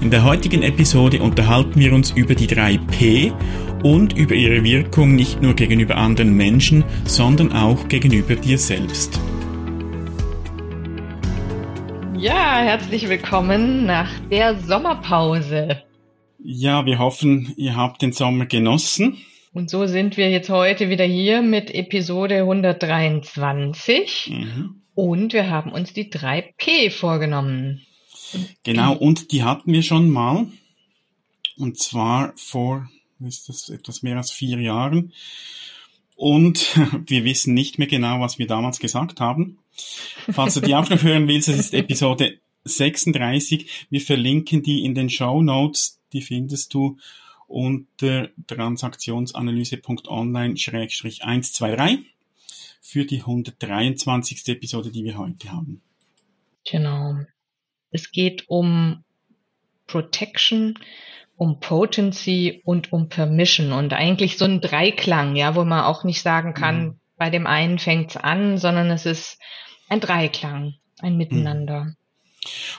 In der heutigen Episode unterhalten wir uns über die 3P und über ihre Wirkung nicht nur gegenüber anderen Menschen, sondern auch gegenüber dir selbst. Ja, herzlich willkommen nach der Sommerpause. Ja, wir hoffen, ihr habt den Sommer genossen. Und so sind wir jetzt heute wieder hier mit Episode 123. Mhm. Und wir haben uns die 3P vorgenommen. Genau, und die hatten wir schon mal. Und zwar vor, ist das etwas mehr als vier Jahren. Und wir wissen nicht mehr genau, was wir damals gesagt haben. Falls du die auch noch hören willst, das ist Episode 36. Wir verlinken die in den Show Notes. Die findest du unter transaktionsanalyse.online-123 für die 123. Episode, die wir heute haben. Genau. Es geht um Protection, um Potency und um Permission und eigentlich so ein Dreiklang, ja, wo man auch nicht sagen kann, mhm. bei dem einen fängt's an, sondern es ist ein Dreiklang, ein Miteinander. Mhm.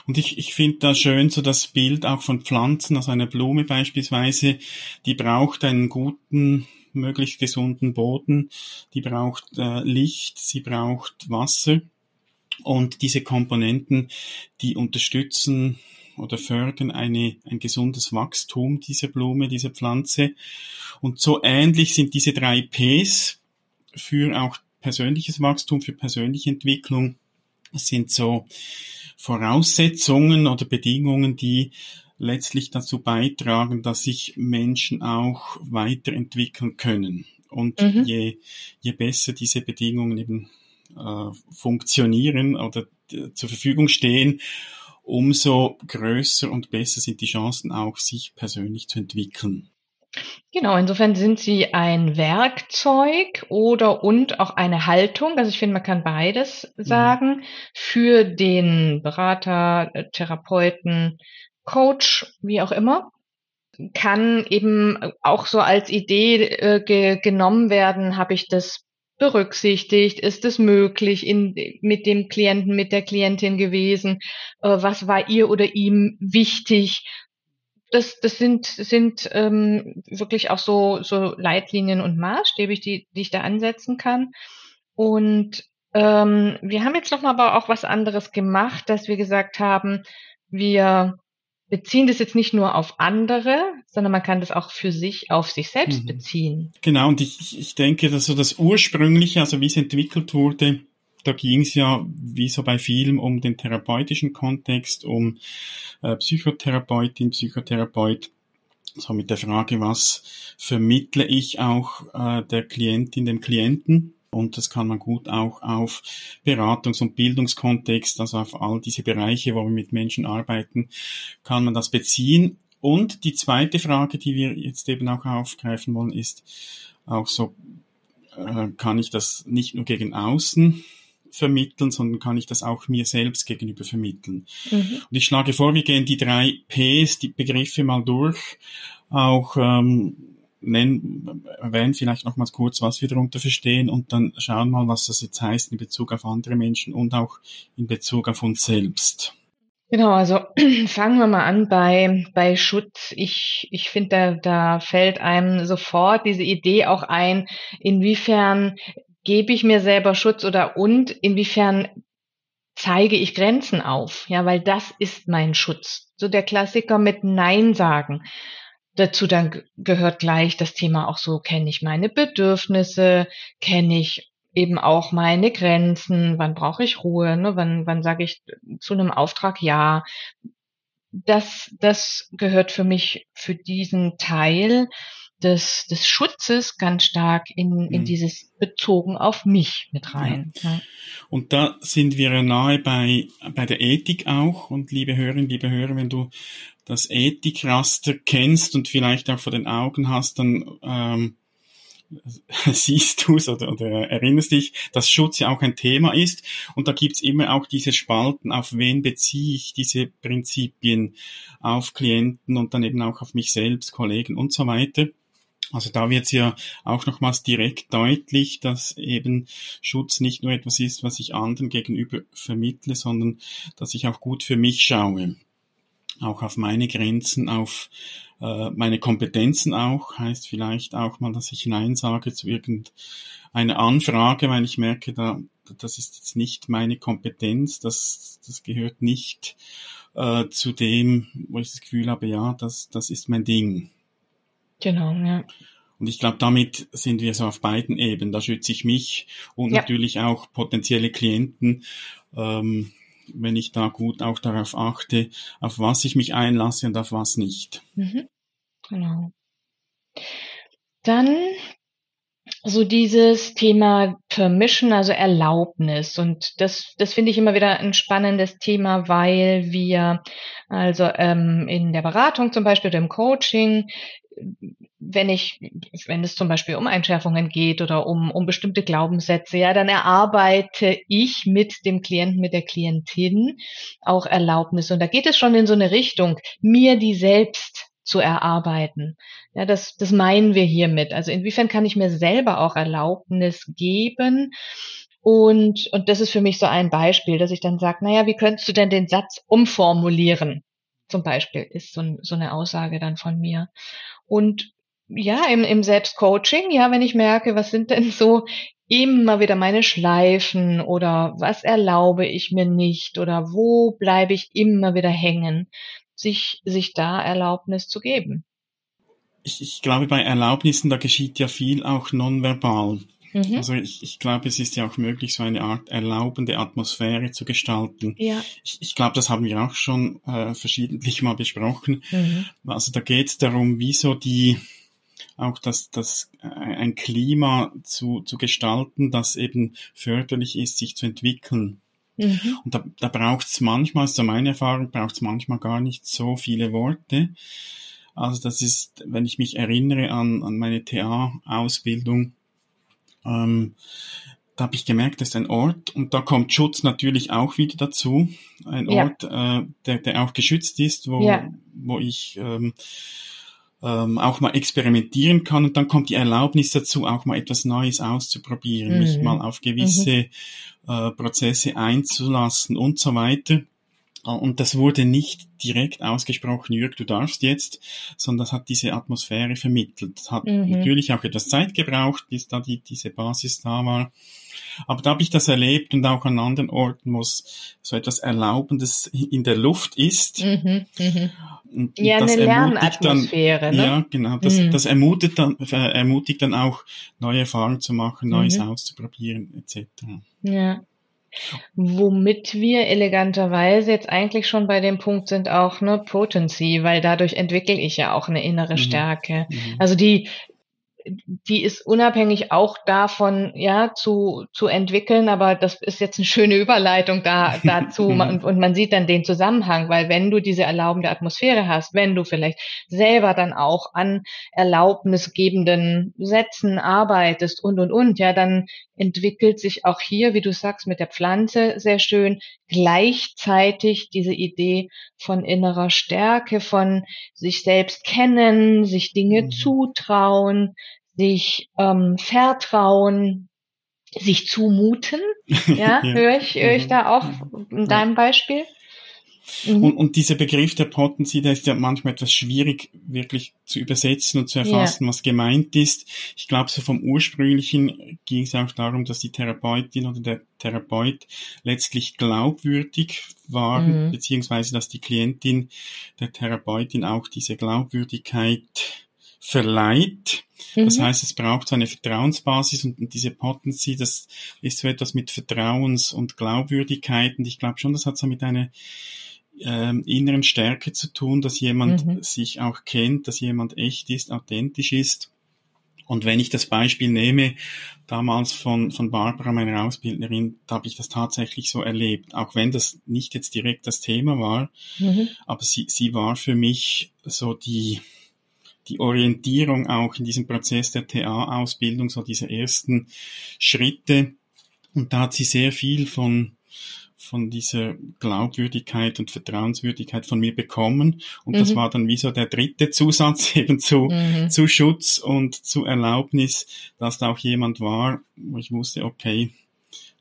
Und ich, ich finde da schön so das Bild auch von Pflanzen, also eine Blume beispielsweise, die braucht einen guten möglichst gesunden Boden, die braucht äh, Licht, sie braucht Wasser und diese Komponenten, die unterstützen oder fördern eine, ein gesundes Wachstum dieser Blume, dieser Pflanze. Und so ähnlich sind diese drei Ps für auch persönliches Wachstum, für persönliche Entwicklung, sind so Voraussetzungen oder Bedingungen, die letztlich dazu beitragen, dass sich Menschen auch weiterentwickeln können. Und mhm. je, je besser diese Bedingungen eben äh, funktionieren oder zur Verfügung stehen, umso größer und besser sind die Chancen auch, sich persönlich zu entwickeln. Genau, insofern sind sie ein Werkzeug oder und auch eine Haltung, also ich finde, man kann beides mhm. sagen, mhm. für den Berater, Therapeuten, Coach, wie auch immer, kann eben auch so als Idee äh, ge genommen werden, habe ich das berücksichtigt? Ist es möglich in, mit dem Klienten, mit der Klientin gewesen? Äh, was war ihr oder ihm wichtig? Das, das sind, sind ähm, wirklich auch so, so Leitlinien und Maßstäbe, die, die ich da ansetzen kann. Und ähm, wir haben jetzt nochmal aber auch was anderes gemacht, dass wir gesagt haben, wir beziehen das jetzt nicht nur auf andere, sondern man kann das auch für sich auf sich selbst mhm. beziehen. Genau, und ich, ich denke, dass so das ursprüngliche, also wie es entwickelt wurde, da ging es ja, wie so bei vielen, um den therapeutischen Kontext, um äh, Psychotherapeutin, Psychotherapeut, so mit der Frage, was vermittle ich auch äh, der Klientin, dem Klienten und das kann man gut auch auf Beratungs- und Bildungskontext, also auf all diese Bereiche, wo wir mit Menschen arbeiten, kann man das beziehen. Und die zweite Frage, die wir jetzt eben auch aufgreifen wollen, ist auch so, äh, kann ich das nicht nur gegen außen vermitteln, sondern kann ich das auch mir selbst gegenüber vermitteln. Mhm. Und ich schlage vor, wir gehen die drei Ps, die Begriffe mal durch, auch ähm, nennen, erwähnen vielleicht nochmals kurz, was wir darunter verstehen und dann schauen mal, was das jetzt heißt in Bezug auf andere Menschen und auch in Bezug auf uns selbst. Genau, also fangen wir mal an bei, bei Schutz. Ich, ich finde, da, da fällt einem sofort diese Idee auch ein, inwiefern gebe ich mir selber Schutz oder und inwiefern zeige ich Grenzen auf. Ja, weil das ist mein Schutz. So der Klassiker mit Nein sagen. Dazu dann gehört gleich das Thema auch so, kenne ich meine Bedürfnisse, kenne ich eben auch meine Grenzen, wann brauche ich Ruhe, ne? wann, wann sage ich zu einem Auftrag ja. Das, das gehört für mich für diesen Teil des, des Schutzes ganz stark in, in mhm. dieses bezogen auf mich mit rein. Ja. Und da sind wir nahe bei, bei der Ethik auch. Und liebe Hörerinnen, liebe Hörer, wenn du das Ethikraster kennst und vielleicht auch vor den Augen hast, dann ähm, siehst du es oder, oder erinnerst dich, dass Schutz ja auch ein Thema ist. Und da gibt's immer auch diese Spalten, auf wen beziehe ich diese Prinzipien, auf Klienten und dann eben auch auf mich selbst, Kollegen und so weiter. Also da wird es ja auch nochmals direkt deutlich, dass eben Schutz nicht nur etwas ist, was ich anderen gegenüber vermittle, sondern dass ich auch gut für mich schaue. Auch auf meine Grenzen, auf äh, meine Kompetenzen auch, heißt vielleicht auch mal, dass ich Nein sage zu irgendeiner Anfrage, weil ich merke, da, das ist jetzt nicht meine Kompetenz, das, das gehört nicht äh, zu dem, wo ich das Gefühl habe, ja, das, das ist mein Ding. Genau, ja. Und ich glaube, damit sind wir so auf beiden Ebenen. Da schütze ich mich und ja. natürlich auch potenzielle Klienten, ähm, wenn ich da gut auch darauf achte, auf was ich mich einlasse und auf was nicht. Mhm. Genau. Dann so dieses Thema Permission, also Erlaubnis. Und das, das finde ich immer wieder ein spannendes Thema, weil wir also ähm, in der Beratung zum Beispiel oder im Coaching wenn ich, wenn es zum Beispiel um Einschärfungen geht oder um, um bestimmte Glaubenssätze, ja, dann erarbeite ich mit dem Klienten, mit der Klientin auch Erlaubnis. Und da geht es schon in so eine Richtung, mir die selbst zu erarbeiten. Ja, das, das meinen wir hiermit. Also inwiefern kann ich mir selber auch Erlaubnis geben? Und, und das ist für mich so ein Beispiel, dass ich dann sage, naja, wie könntest du denn den Satz umformulieren? Zum Beispiel ist so, so eine Aussage dann von mir. Und ja, im, im Selbstcoaching, ja, wenn ich merke, was sind denn so immer wieder meine Schleifen oder was erlaube ich mir nicht oder wo bleibe ich immer wieder hängen, sich, sich da Erlaubnis zu geben. Ich, ich glaube, bei Erlaubnissen, da geschieht ja viel auch nonverbal. Mhm. Also ich, ich glaube, es ist ja auch möglich, so eine Art erlaubende Atmosphäre zu gestalten. Ja. Ich, ich glaube, das haben wir auch schon äh, verschiedentlich mal besprochen. Mhm. Also da geht es darum, wie so die auch das, das äh, ein Klima zu, zu gestalten, das eben förderlich ist, sich zu entwickeln. Mhm. Und da, da braucht es manchmal, so meine Erfahrung, braucht es manchmal gar nicht so viele Worte. Also das ist, wenn ich mich erinnere an, an meine TA-Ausbildung, ähm, da habe ich gemerkt, das ist ein Ort und da kommt Schutz natürlich auch wieder dazu. Ein ja. Ort, äh, der, der auch geschützt ist, wo, ja. wo ich ähm, ähm, auch mal experimentieren kann und dann kommt die Erlaubnis dazu, auch mal etwas Neues auszuprobieren, mhm. mich mal auf gewisse mhm. äh, Prozesse einzulassen und so weiter. Äh, und das wurde nicht direkt ausgesprochen, Jürg, du darfst jetzt, sondern das hat diese Atmosphäre vermittelt. Das hat mhm. natürlich auch etwas Zeit gebraucht, bis da die, diese Basis da war. Aber da habe ich das erlebt und auch an anderen Orten, wo es so etwas Erlaubendes in der Luft ist. Mhm, mh. Und, ja, das eine Lernatmosphäre. Dann, ne? Ja, genau. Das, mhm. das ermutigt, dann, äh, ermutigt dann auch, neue Erfahrungen zu machen, Neues mhm. auszuprobieren, etc. Ja. Womit wir eleganterweise jetzt eigentlich schon bei dem Punkt sind auch ne Potency, weil dadurch entwickle ich ja auch eine innere mhm. Stärke. Mhm. Also die die ist unabhängig auch davon, ja, zu, zu entwickeln, aber das ist jetzt eine schöne Überleitung da, dazu und, und man sieht dann den Zusammenhang, weil wenn du diese erlaubende Atmosphäre hast, wenn du vielleicht selber dann auch an erlaubnisgebenden Sätzen arbeitest und, und, und, ja, dann entwickelt sich auch hier, wie du sagst, mit der Pflanze sehr schön gleichzeitig diese Idee von innerer Stärke, von sich selbst kennen, sich Dinge mhm. zutrauen, sich ähm, vertrauen, sich zumuten. Ja, ja. höre ich, höre ich mhm. da auch in deinem Beispiel? Mhm. Und, und dieser Begriff der Potency, der ist ja manchmal etwas schwierig wirklich zu übersetzen und zu erfassen, ja. was gemeint ist. Ich glaube, so vom ursprünglichen ging es auch darum, dass die Therapeutin oder der Therapeut letztlich glaubwürdig waren, mhm. beziehungsweise dass die Klientin der Therapeutin auch diese Glaubwürdigkeit verleiht. Das mhm. heißt, es braucht so eine Vertrauensbasis und, und diese Potency, das ist so etwas mit Vertrauens- und Glaubwürdigkeit. Und ich glaube schon, das hat so mit einer ähm, inneren Stärke zu tun, dass jemand mhm. sich auch kennt, dass jemand echt ist, authentisch ist. Und wenn ich das Beispiel nehme, damals von, von Barbara, meiner Ausbildnerin, da habe ich das tatsächlich so erlebt. Auch wenn das nicht jetzt direkt das Thema war, mhm. aber sie, sie war für mich so die, die Orientierung auch in diesem Prozess der TA-Ausbildung, so diese ersten Schritte. Und da hat sie sehr viel von, von dieser Glaubwürdigkeit und Vertrauenswürdigkeit von mir bekommen. Und mhm. das war dann wie so der dritte Zusatz eben zu, mhm. zu Schutz und zu Erlaubnis, dass da auch jemand war, wo ich wusste, okay,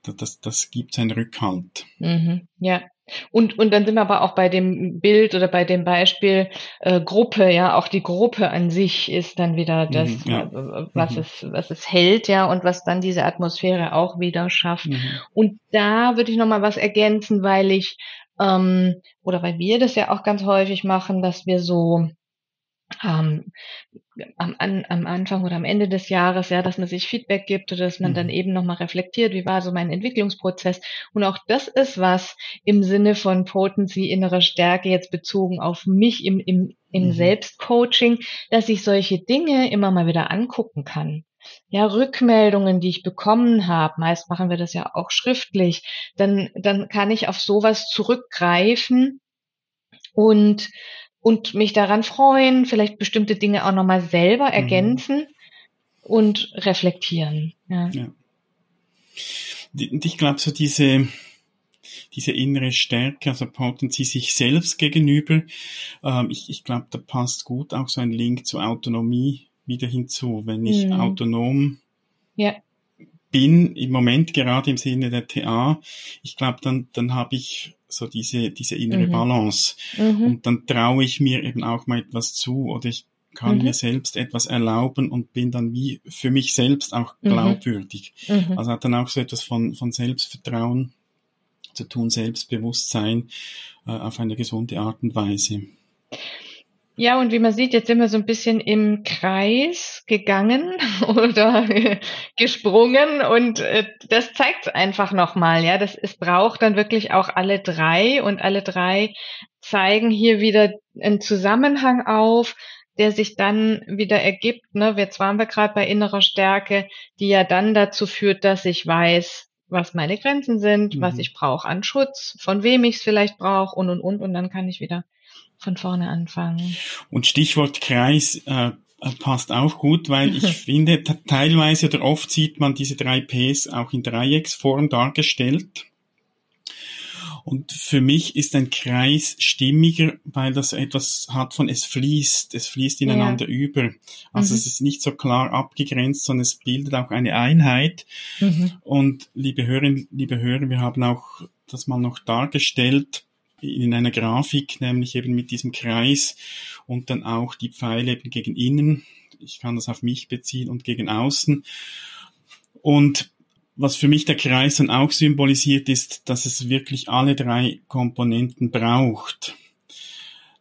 das, das, das gibt einen Rückhalt. Mhm. Ja, und, und dann sind wir aber auch bei dem Bild oder bei dem Beispiel äh, Gruppe, ja, auch die Gruppe an sich ist dann wieder mhm, das, mhm, ja. Äh, was mhm. es, was es hält, ja, und was dann diese Atmosphäre auch wieder schafft. Mhm. Und da würde ich nochmal was ergänzen, weil ich, ähm, oder weil wir das ja auch ganz häufig machen, dass wir so ähm, am, an, am Anfang oder am Ende des Jahres, ja, dass man sich Feedback gibt oder dass man mhm. dann eben nochmal reflektiert, wie war so mein Entwicklungsprozess. Und auch das ist was im Sinne von Potency, innere Stärke jetzt bezogen auf mich im, im, im mhm. Selbstcoaching, dass ich solche Dinge immer mal wieder angucken kann. Ja, Rückmeldungen, die ich bekommen habe, meist machen wir das ja auch schriftlich, dann, dann kann ich auf sowas zurückgreifen und und mich daran freuen, vielleicht bestimmte Dinge auch nochmal selber mhm. ergänzen mhm. und reflektieren. Ja. ja. Und ich glaube, so diese, diese innere Stärke, also Potency sich selbst gegenüber, ähm, ich, ich glaube, da passt gut auch so ein Link zur Autonomie wieder hinzu. Wenn ich mhm. autonom ja. bin, im Moment gerade im Sinne der TA, ich glaube, dann, dann habe ich so diese, diese innere mhm. Balance. Mhm. Und dann traue ich mir eben auch mal etwas zu oder ich kann mhm. mir selbst etwas erlauben und bin dann wie für mich selbst auch mhm. glaubwürdig. Mhm. Also hat dann auch so etwas von, von Selbstvertrauen zu tun, Selbstbewusstsein äh, auf eine gesunde Art und Weise. Ja, und wie man sieht, jetzt sind wir so ein bisschen im Kreis gegangen oder gesprungen und äh, das zeigt einfach nochmal, ja, das, es braucht dann wirklich auch alle drei und alle drei zeigen hier wieder einen Zusammenhang auf, der sich dann wieder ergibt. Ne? Jetzt waren wir gerade bei innerer Stärke, die ja dann dazu führt, dass ich weiß, was meine Grenzen sind, mhm. was ich brauche an Schutz, von wem ich es vielleicht brauche und und und und dann kann ich wieder von vorne anfangen. Und Stichwort Kreis äh, passt auch gut, weil ich finde, teilweise oder oft sieht man diese drei Ps auch in Dreiecksform dargestellt. Und für mich ist ein Kreis stimmiger, weil das etwas hat von es fließt, es fließt ineinander ja. über. Also mhm. es ist nicht so klar abgegrenzt, sondern es bildet auch eine Einheit. Mhm. Und liebe Hörerinnen, liebe Hörer, wir haben auch das mal noch dargestellt, in einer Grafik, nämlich eben mit diesem Kreis und dann auch die Pfeile eben gegen innen. Ich kann das auf mich beziehen und gegen außen. Und was für mich der Kreis dann auch symbolisiert ist, dass es wirklich alle drei Komponenten braucht.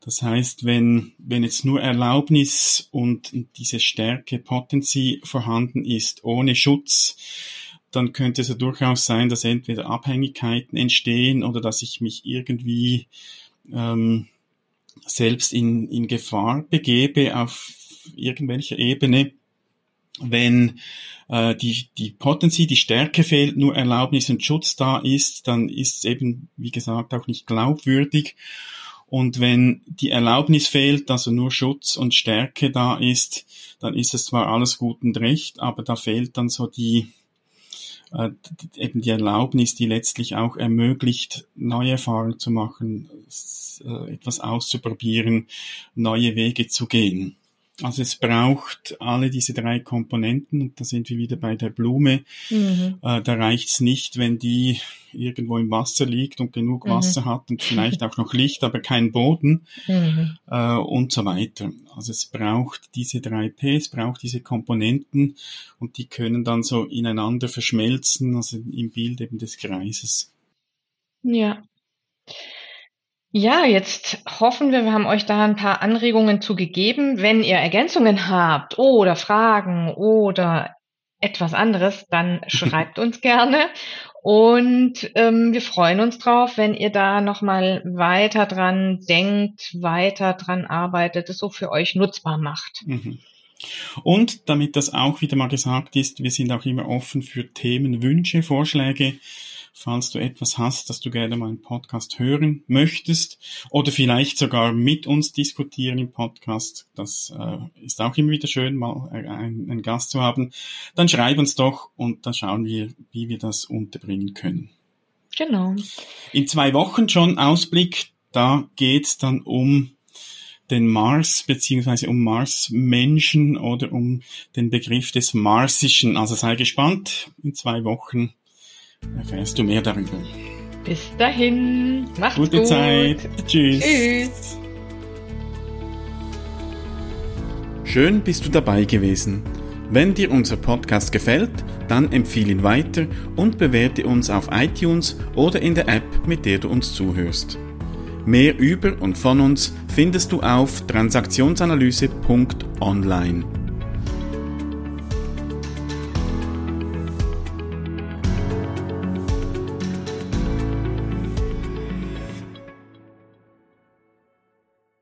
Das heißt, wenn, wenn jetzt nur Erlaubnis und diese Stärke, Potency vorhanden ist, ohne Schutz, dann könnte es ja durchaus sein, dass entweder Abhängigkeiten entstehen oder dass ich mich irgendwie ähm, selbst in, in Gefahr begebe auf irgendwelcher Ebene, wenn äh, die, die Potency, die Stärke fehlt, nur Erlaubnis und Schutz da ist, dann ist es eben, wie gesagt, auch nicht glaubwürdig. Und wenn die Erlaubnis fehlt, also nur Schutz und Stärke da ist, dann ist es zwar alles gut und recht, aber da fehlt dann so die, eben die Erlaubnis, die letztlich auch ermöglicht, neue Erfahrungen zu machen, äh, etwas auszuprobieren, neue Wege zu gehen. Also es braucht alle diese drei Komponenten und da sind wir wieder bei der Blume. Mhm. Äh, da reicht's nicht, wenn die irgendwo im Wasser liegt und genug mhm. Wasser hat und vielleicht auch noch Licht, aber kein Boden mhm. äh, und so weiter. Also es braucht diese drei P, es braucht diese Komponenten und die können dann so ineinander verschmelzen, also im Bild eben des Kreises. Ja. Ja, jetzt hoffen wir, wir haben euch da ein paar Anregungen zu gegeben. Wenn ihr Ergänzungen habt oder Fragen oder etwas anderes, dann schreibt uns gerne. Und ähm, wir freuen uns drauf, wenn ihr da nochmal weiter dran denkt, weiter dran arbeitet, es so für euch nutzbar macht. Mhm. Und damit das auch wieder mal gesagt ist, wir sind auch immer offen für Themen, Wünsche, Vorschläge falls du etwas hast, das du gerne mal im Podcast hören möchtest oder vielleicht sogar mit uns diskutieren im Podcast. Das äh, ist auch immer wieder schön, mal einen, einen Gast zu haben. Dann schreib uns doch und dann schauen wir, wie wir das unterbringen können. Genau. In zwei Wochen schon Ausblick, da geht's dann um den Mars beziehungsweise um Mars-Menschen oder um den Begriff des Marsischen. Also sei gespannt. In zwei Wochen erfährst du mehr darüber. Bis dahin. Macht's Gute gut. Zeit. Tschüss. Tschüss. Schön bist du dabei gewesen. Wenn dir unser Podcast gefällt, dann empfehle ihn weiter und bewerte uns auf iTunes oder in der App, mit der du uns zuhörst. Mehr über und von uns findest du auf transaktionsanalyse.online.